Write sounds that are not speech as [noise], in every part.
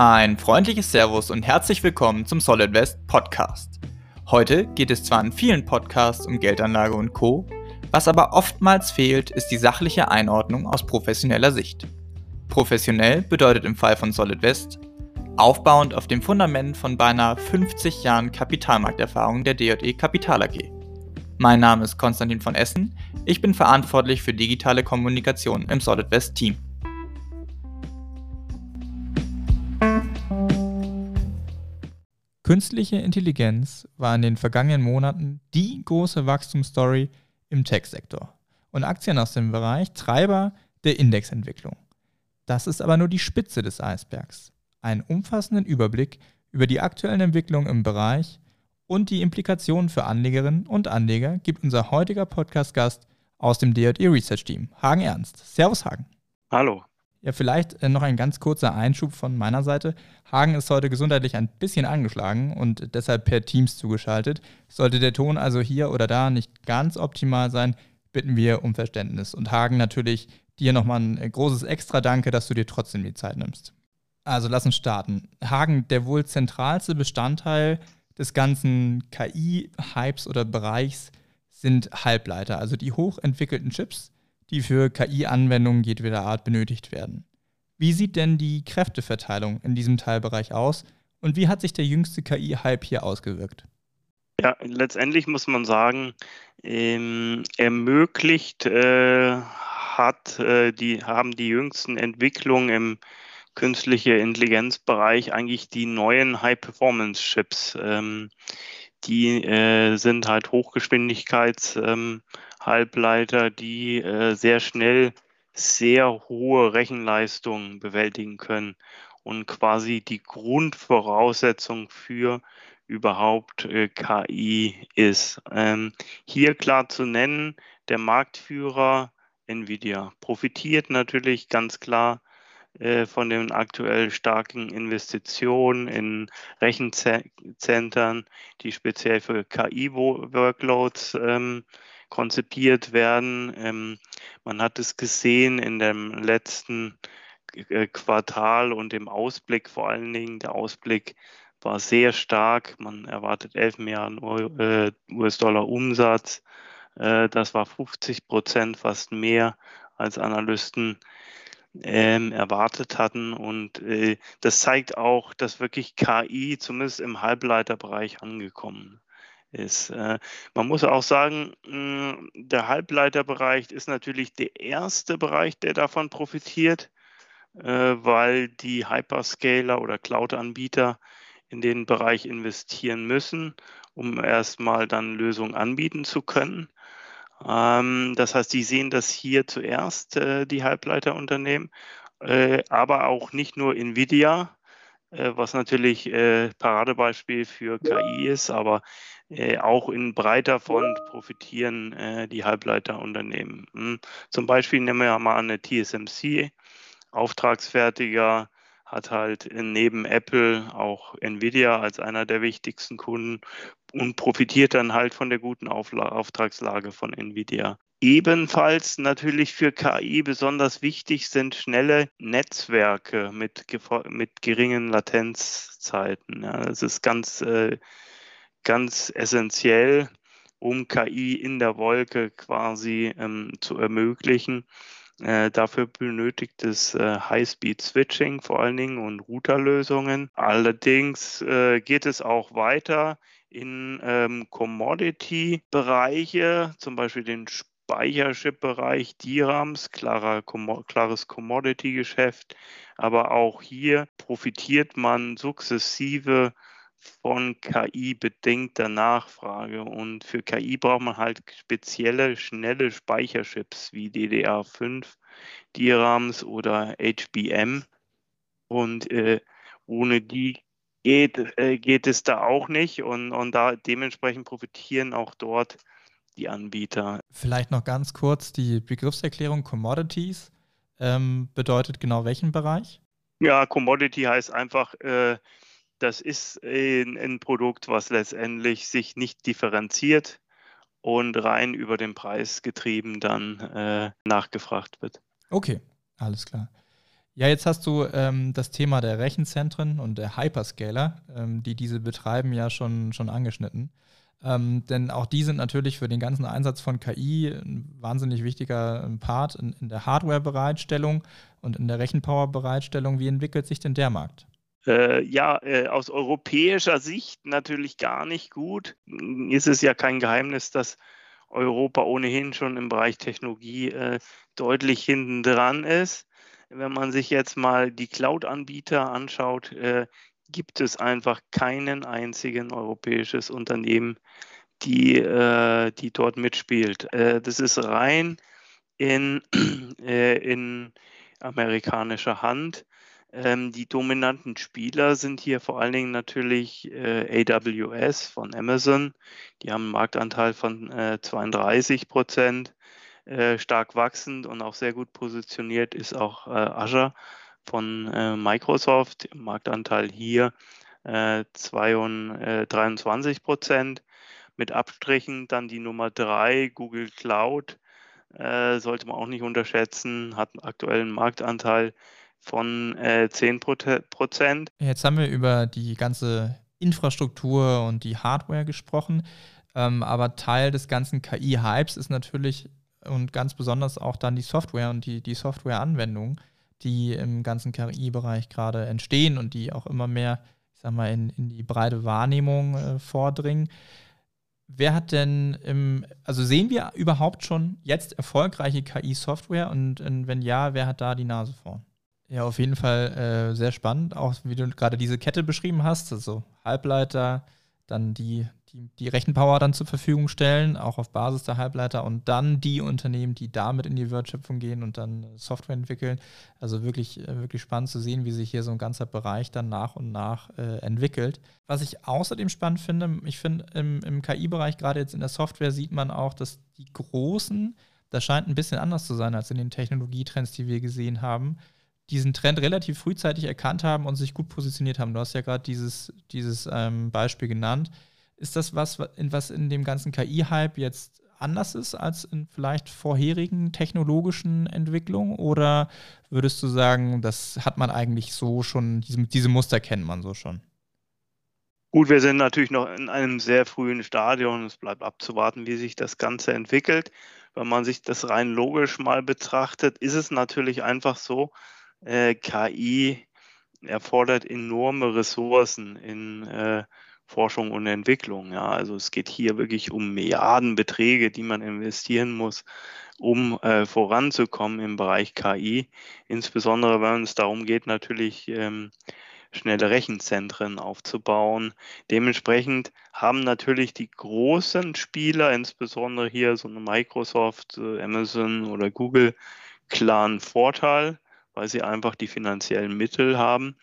Ein freundliches Servus und herzlich willkommen zum Solid West Podcast. Heute geht es zwar in vielen Podcasts um Geldanlage und Co., was aber oftmals fehlt, ist die sachliche Einordnung aus professioneller Sicht. Professionell bedeutet im Fall von Solid West aufbauend auf dem Fundament von beinahe 50 Jahren Kapitalmarkterfahrung der DJE Kapital AG. Mein Name ist Konstantin von Essen, ich bin verantwortlich für digitale Kommunikation im Solid West Team. Künstliche Intelligenz war in den vergangenen Monaten die große Wachstumsstory im Tech-Sektor und Aktien aus dem Bereich Treiber der Indexentwicklung. Das ist aber nur die Spitze des Eisbergs. Einen umfassenden Überblick über die aktuellen Entwicklungen im Bereich und die Implikationen für Anlegerinnen und Anleger gibt unser heutiger Podcast-Gast aus dem DJE Research Team, Hagen Ernst. Servus, Hagen. Hallo. Ja, vielleicht äh, noch ein ganz kurzer Einschub von meiner Seite. Hagen ist heute gesundheitlich ein bisschen angeschlagen und deshalb per Teams zugeschaltet. Sollte der Ton also hier oder da nicht ganz optimal sein, bitten wir um Verständnis. Und Hagen natürlich dir nochmal ein äh, großes Extra Danke, dass du dir trotzdem die Zeit nimmst. Also lass uns starten. Hagen, der wohl zentralste Bestandteil des ganzen KI-Hypes oder Bereichs sind Halbleiter, also die hochentwickelten Chips, die für KI-Anwendungen jedweder Art benötigt werden. Wie sieht denn die Kräfteverteilung in diesem Teilbereich aus und wie hat sich der jüngste KI-Hype hier ausgewirkt? Ja, letztendlich muss man sagen, ähm, ermöglicht äh, hat, äh, die, haben die jüngsten Entwicklungen im künstliche Intelligenzbereich eigentlich die neuen High-Performance-Chips. Ähm, die äh, sind halt Hochgeschwindigkeits- ähm, die äh, sehr schnell sehr hohe Rechenleistungen bewältigen können und quasi die Grundvoraussetzung für überhaupt äh, KI ist. Ähm, hier klar zu nennen, der Marktführer Nvidia profitiert natürlich ganz klar von den aktuell starken Investitionen in Rechenzentren, die speziell für KI-Workloads ähm, konzipiert werden. Ähm, man hat es gesehen in dem letzten äh, Quartal und im Ausblick vor allen Dingen. Der Ausblick war sehr stark. Man erwartet 11 Milliarden äh, US-Dollar Umsatz. Äh, das war 50 Prozent, fast mehr als Analysten ähm, erwartet hatten. Und äh, das zeigt auch, dass wirklich KI zumindest im Halbleiterbereich angekommen ist. Äh, man muss auch sagen, hm, der Halbleiterbereich ist natürlich der erste Bereich, der davon profitiert, äh, weil die Hyperscaler oder Cloud-Anbieter in den Bereich investieren müssen, um erstmal dann Lösungen anbieten zu können. Ähm, das heißt, die sehen das hier zuerst, äh, die Halbleiterunternehmen, aber auch nicht nur Nvidia, was natürlich Paradebeispiel für KI ist, aber äh, auch in breiter Front profitieren äh, die Halbleiterunternehmen. Hm. Zum Beispiel nehmen wir mal eine TSMC, Auftragsfertiger, hat halt neben Apple auch Nvidia als einer der wichtigsten Kunden und profitiert dann halt von der guten Aufla Auftragslage von Nvidia. Ebenfalls natürlich für KI besonders wichtig sind schnelle Netzwerke mit, mit geringen Latenzzeiten. Ja, das ist ganz äh, ganz essentiell, um KI in der Wolke quasi ähm, zu ermöglichen. Äh, dafür benötigt es äh, High-Speed-Switching vor allen Dingen und Routerlösungen. Allerdings äh, geht es auch weiter in ähm, Commodity-Bereiche, zum Beispiel den Speicherchip-Bereich, DRAMs, klarer, klares Commodity-Geschäft. Aber auch hier profitiert man sukzessive von KI bedingter Nachfrage. Und für KI braucht man halt spezielle, schnelle Speicherchips wie DDR5, DRAMs oder HBM. Und äh, ohne die geht, äh, geht es da auch nicht. Und, und da dementsprechend profitieren auch dort die Anbieter. Vielleicht noch ganz kurz die Begriffserklärung Commodities. Ähm, bedeutet genau welchen Bereich? Ja, Commodity heißt einfach äh, das ist ein, ein Produkt, was letztendlich sich nicht differenziert und rein über den Preis getrieben dann äh, nachgefragt wird. Okay, alles klar. Ja, jetzt hast du ähm, das Thema der Rechenzentren und der Hyperscaler, ähm, die diese betreiben, ja schon, schon angeschnitten. Ähm, denn auch die sind natürlich für den ganzen Einsatz von KI ein wahnsinnig wichtiger ähm, Part in, in der Hardware-Bereitstellung und in der Rechenpower-Bereitstellung. Wie entwickelt sich denn der Markt? Äh, ja, äh, aus europäischer Sicht natürlich gar nicht gut. Ist es ja kein Geheimnis, dass Europa ohnehin schon im Bereich Technologie äh, deutlich hinten dran ist. Wenn man sich jetzt mal die Cloud-Anbieter anschaut, äh, gibt es einfach keinen einzigen europäisches Unternehmen, die, äh, die dort mitspielt. Äh, das ist rein in, [clears throat] äh, in amerikanischer Hand. Ähm, die dominanten Spieler sind hier vor allen Dingen natürlich äh, AWS von Amazon. Die haben einen Marktanteil von 32 Prozent. Äh, stark wachsend und auch sehr gut positioniert ist auch äh, Azure von äh, Microsoft. Marktanteil hier 22, 23 Prozent. Mit Abstrichen dann die Nummer 3, Google Cloud, sollte man auch nicht unterschätzen, hat einen aktuellen Marktanteil von äh, 10 Prozent. Jetzt haben wir über die ganze Infrastruktur und die Hardware gesprochen, ähm, aber Teil des ganzen KI-Hypes ist natürlich und ganz besonders auch dann die Software und die, die Software-Anwendungen, die im ganzen KI-Bereich gerade entstehen und die auch immer mehr, ich sag mal, in, in die breite Wahrnehmung äh, vordringen. Wer hat denn im, also sehen wir überhaupt schon jetzt erfolgreiche KI-Software und, und, wenn ja, wer hat da die Nase vorn? Ja, auf jeden Fall äh, sehr spannend, auch wie du gerade diese Kette beschrieben hast, also Halbleiter, dann die die, die Rechenpower dann zur Verfügung stellen, auch auf Basis der Halbleiter und dann die Unternehmen, die damit in die Wertschöpfung gehen und dann Software entwickeln. Also wirklich, äh, wirklich spannend zu sehen, wie sich hier so ein ganzer Bereich dann nach und nach äh, entwickelt. Was ich außerdem spannend finde, ich finde im, im KI-Bereich, gerade jetzt in der Software, sieht man auch, dass die großen, das scheint ein bisschen anders zu sein als in den Technologietrends, die wir gesehen haben, diesen Trend relativ frühzeitig erkannt haben und sich gut positioniert haben. Du hast ja gerade dieses, dieses ähm, Beispiel genannt. Ist das was, was in dem ganzen KI-Hype jetzt anders ist als in vielleicht vorherigen technologischen Entwicklungen? Oder würdest du sagen, das hat man eigentlich so schon, diese, diese Muster kennt man so schon? Gut, wir sind natürlich noch in einem sehr frühen Stadion. Es bleibt abzuwarten, wie sich das Ganze entwickelt. Wenn man sich das rein logisch mal betrachtet, ist es natürlich einfach so, äh, KI erfordert enorme Ressourcen in äh, Forschung und Entwicklung. Ja, also es geht hier wirklich um Milliardenbeträge, die man investieren muss, um äh, voranzukommen im Bereich KI. Insbesondere wenn es darum geht, natürlich ähm, schnelle Rechenzentren aufzubauen. Dementsprechend haben natürlich die großen Spieler, insbesondere hier so eine Microsoft, äh, Amazon oder Google, klaren Vorteil, weil sie einfach die finanziellen Mittel haben.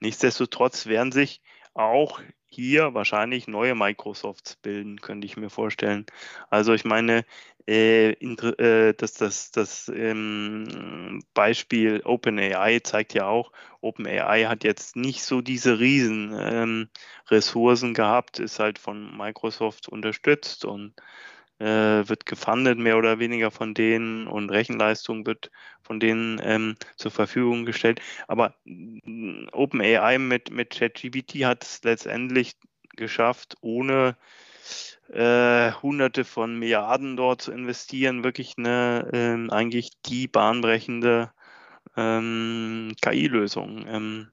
Nichtsdestotrotz werden sich auch hier wahrscheinlich neue Microsofts bilden, könnte ich mir vorstellen. Also ich meine, äh, äh, das, das, das ähm, Beispiel OpenAI zeigt ja auch, OpenAI hat jetzt nicht so diese riesen ähm, Ressourcen gehabt, ist halt von Microsoft unterstützt und äh, wird gefundet, mehr oder weniger von denen und Rechenleistung wird von denen ähm, zur Verfügung gestellt. Aber mm, OpenAI mit, mit ChatGPT hat es letztendlich geschafft, ohne äh, Hunderte von Milliarden dort zu investieren, wirklich eine ähm, eigentlich die bahnbrechende ähm, KI-Lösung ähm,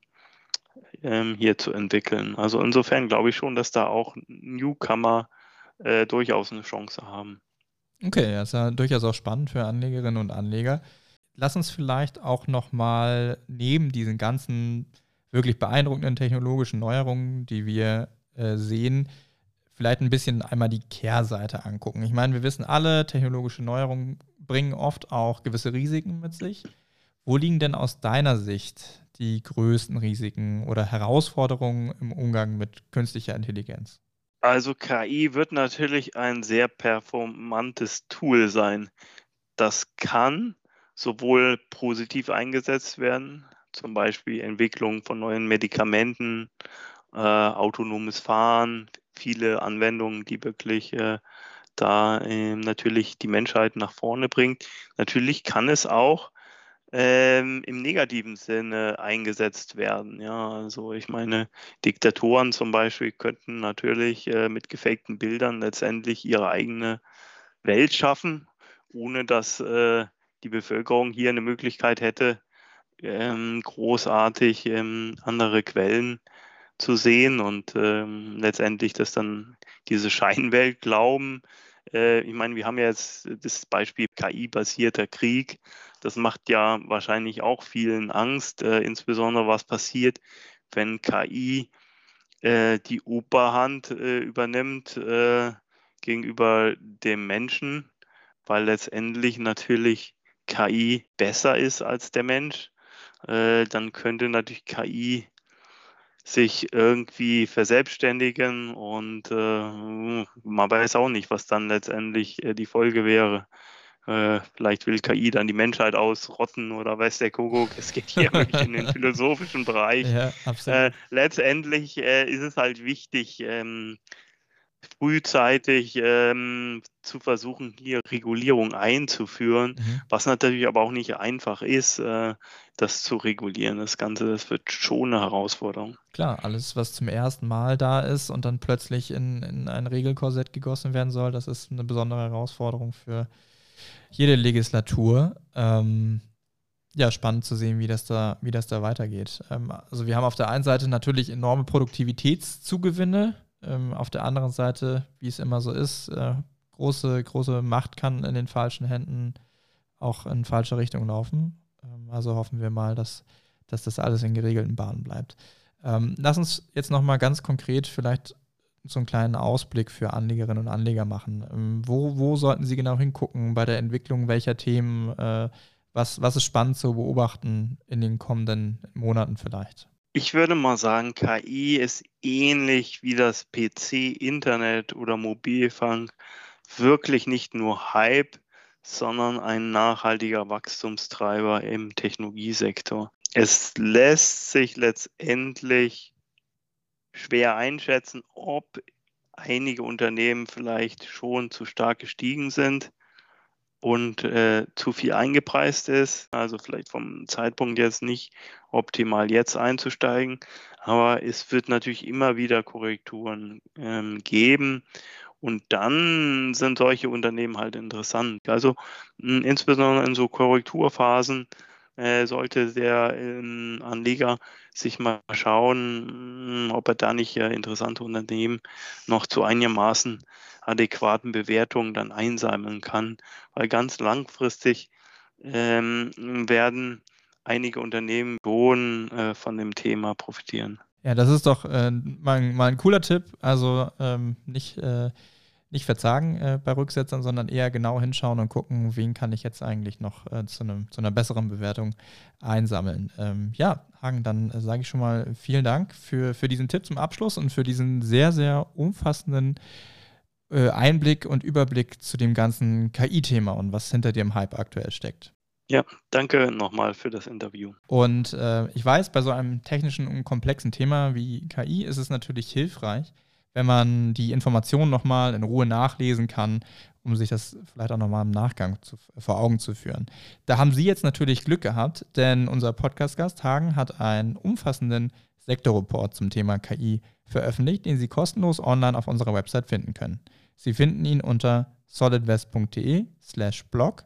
ähm, hier zu entwickeln. Also insofern glaube ich schon, dass da auch Newcomer äh, durchaus eine Chance haben. Okay, das ist ja durchaus auch spannend für Anlegerinnen und Anleger. Lass uns vielleicht auch nochmal neben diesen ganzen wirklich beeindruckenden technologischen Neuerungen, die wir äh, sehen, vielleicht ein bisschen einmal die Kehrseite angucken. Ich meine, wir wissen alle, technologische Neuerungen bringen oft auch gewisse Risiken mit sich. Wo liegen denn aus deiner Sicht die größten Risiken oder Herausforderungen im Umgang mit künstlicher Intelligenz? Also KI wird natürlich ein sehr performantes Tool sein. Das kann sowohl positiv eingesetzt werden, zum Beispiel Entwicklung von neuen Medikamenten, äh, autonomes Fahren, viele Anwendungen, die wirklich äh, da äh, natürlich die Menschheit nach vorne bringt. Natürlich kann es auch ähm, im negativen Sinne eingesetzt werden. Ja, also ich meine, Diktatoren zum Beispiel könnten natürlich äh, mit gefakten Bildern letztendlich ihre eigene Welt schaffen, ohne dass äh, die Bevölkerung hier eine Möglichkeit hätte, ähm, großartig ähm, andere Quellen zu sehen und ähm, letztendlich das dann diese Scheinwelt glauben. Äh, ich meine, wir haben ja jetzt das Beispiel KI-basierter Krieg. Das macht ja wahrscheinlich auch vielen Angst, äh, insbesondere was passiert, wenn KI äh, die Oberhand äh, übernimmt äh, gegenüber dem Menschen, weil letztendlich natürlich KI besser ist als der Mensch. Äh, dann könnte natürlich KI sich irgendwie verselbstständigen und äh, man weiß auch nicht, was dann letztendlich äh, die Folge wäre. Äh, vielleicht will KI dann die Menschheit ausrotten oder weiß der Kuckuck. Es geht hier [laughs] wirklich in den philosophischen Bereich. Ja, äh, letztendlich äh, ist es halt wichtig, ähm, frühzeitig ähm, zu versuchen, hier Regulierung einzuführen, mhm. was natürlich aber auch nicht einfach ist, äh, das zu regulieren. Das Ganze, das wird schon eine Herausforderung. Klar, alles, was zum ersten Mal da ist und dann plötzlich in, in ein Regelkorsett gegossen werden soll, das ist eine besondere Herausforderung für jede Legislatur. Ähm, ja, spannend zu sehen, wie das da, wie das da weitergeht. Ähm, also wir haben auf der einen Seite natürlich enorme Produktivitätszugewinne, ähm, auf der anderen Seite, wie es immer so ist, äh, große, große Macht kann in den falschen Händen auch in falsche Richtung laufen. Ähm, also hoffen wir mal, dass, dass das alles in geregelten Bahnen bleibt. Ähm, lass uns jetzt nochmal ganz konkret vielleicht so einen kleinen Ausblick für Anlegerinnen und Anleger machen. Ähm, wo, wo sollten Sie genau hingucken bei der Entwicklung welcher Themen? Äh, was, was ist spannend zu beobachten in den kommenden Monaten vielleicht? Ich würde mal sagen, KI ist ähnlich wie das PC, Internet oder Mobilfunk wirklich nicht nur Hype, sondern ein nachhaltiger Wachstumstreiber im Technologiesektor. Es lässt sich letztendlich schwer einschätzen, ob einige Unternehmen vielleicht schon zu stark gestiegen sind und äh, zu viel eingepreist ist. Also vielleicht vom Zeitpunkt jetzt nicht optimal jetzt einzusteigen. Aber es wird natürlich immer wieder Korrekturen ähm, geben. Und dann sind solche Unternehmen halt interessant. Also mh, insbesondere in so Korrekturphasen äh, sollte der äh, Anleger sich mal schauen, ob er da nicht äh, interessante Unternehmen noch zu einigermaßen adäquaten Bewertungen dann einsammeln kann. Weil ganz langfristig ähm, werden einige Unternehmen schon äh, von dem Thema profitieren. Ja, das ist doch äh, mal, mal, ein cooler Tipp. Also ähm, nicht, äh, nicht verzagen äh, bei Rücksetzern, sondern eher genau hinschauen und gucken, wen kann ich jetzt eigentlich noch äh, zu, einem, zu einer besseren Bewertung einsammeln. Ähm, ja, Hagen, dann äh, sage ich schon mal vielen Dank für, für diesen Tipp zum Abschluss und für diesen sehr, sehr umfassenden äh, Einblick und Überblick zu dem ganzen KI-Thema und was hinter dem Hype aktuell steckt. Ja, danke nochmal für das Interview. Und äh, ich weiß, bei so einem technischen und komplexen Thema wie KI ist es natürlich hilfreich, wenn man die Informationen nochmal in Ruhe nachlesen kann, um sich das vielleicht auch nochmal im Nachgang zu, vor Augen zu führen. Da haben Sie jetzt natürlich Glück gehabt, denn unser Podcast-Gast Hagen hat einen umfassenden Sektorreport zum Thema KI veröffentlicht, den Sie kostenlos online auf unserer Website finden können. Sie finden ihn unter solidwest.de slash blog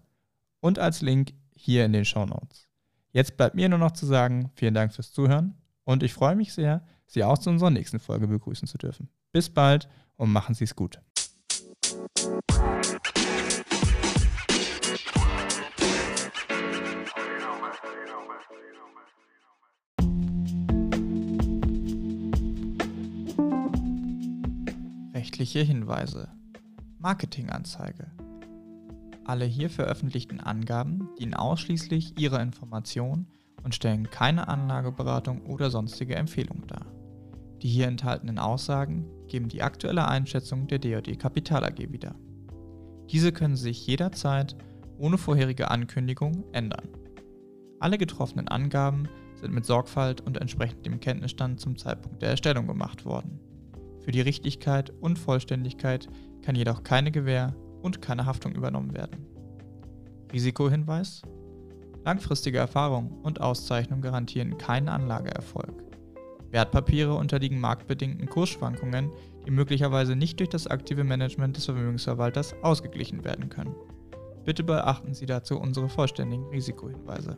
und als Link hier in den Show Notes. Jetzt bleibt mir nur noch zu sagen, vielen Dank fürs Zuhören und ich freue mich sehr, Sie auch zu unserer nächsten Folge begrüßen zu dürfen. Bis bald und machen Sie es gut. Rechtliche Hinweise. Marketinganzeige. Alle hier veröffentlichten Angaben dienen ausschließlich Ihrer Information und stellen keine Anlageberatung oder sonstige Empfehlung dar. Die hier enthaltenen Aussagen geben die aktuelle Einschätzung der DOD Kapital AG wieder. Diese können sich jederzeit ohne vorherige Ankündigung ändern. Alle getroffenen Angaben sind mit Sorgfalt und entsprechend dem Kenntnisstand zum Zeitpunkt der Erstellung gemacht worden. Für die Richtigkeit und Vollständigkeit kann jedoch keine Gewähr und keine Haftung übernommen werden. Risikohinweis Langfristige Erfahrung und Auszeichnung garantieren keinen Anlageerfolg. Wertpapiere unterliegen marktbedingten Kursschwankungen, die möglicherweise nicht durch das aktive Management des Vermögensverwalters ausgeglichen werden können. Bitte beachten Sie dazu unsere vollständigen Risikohinweise.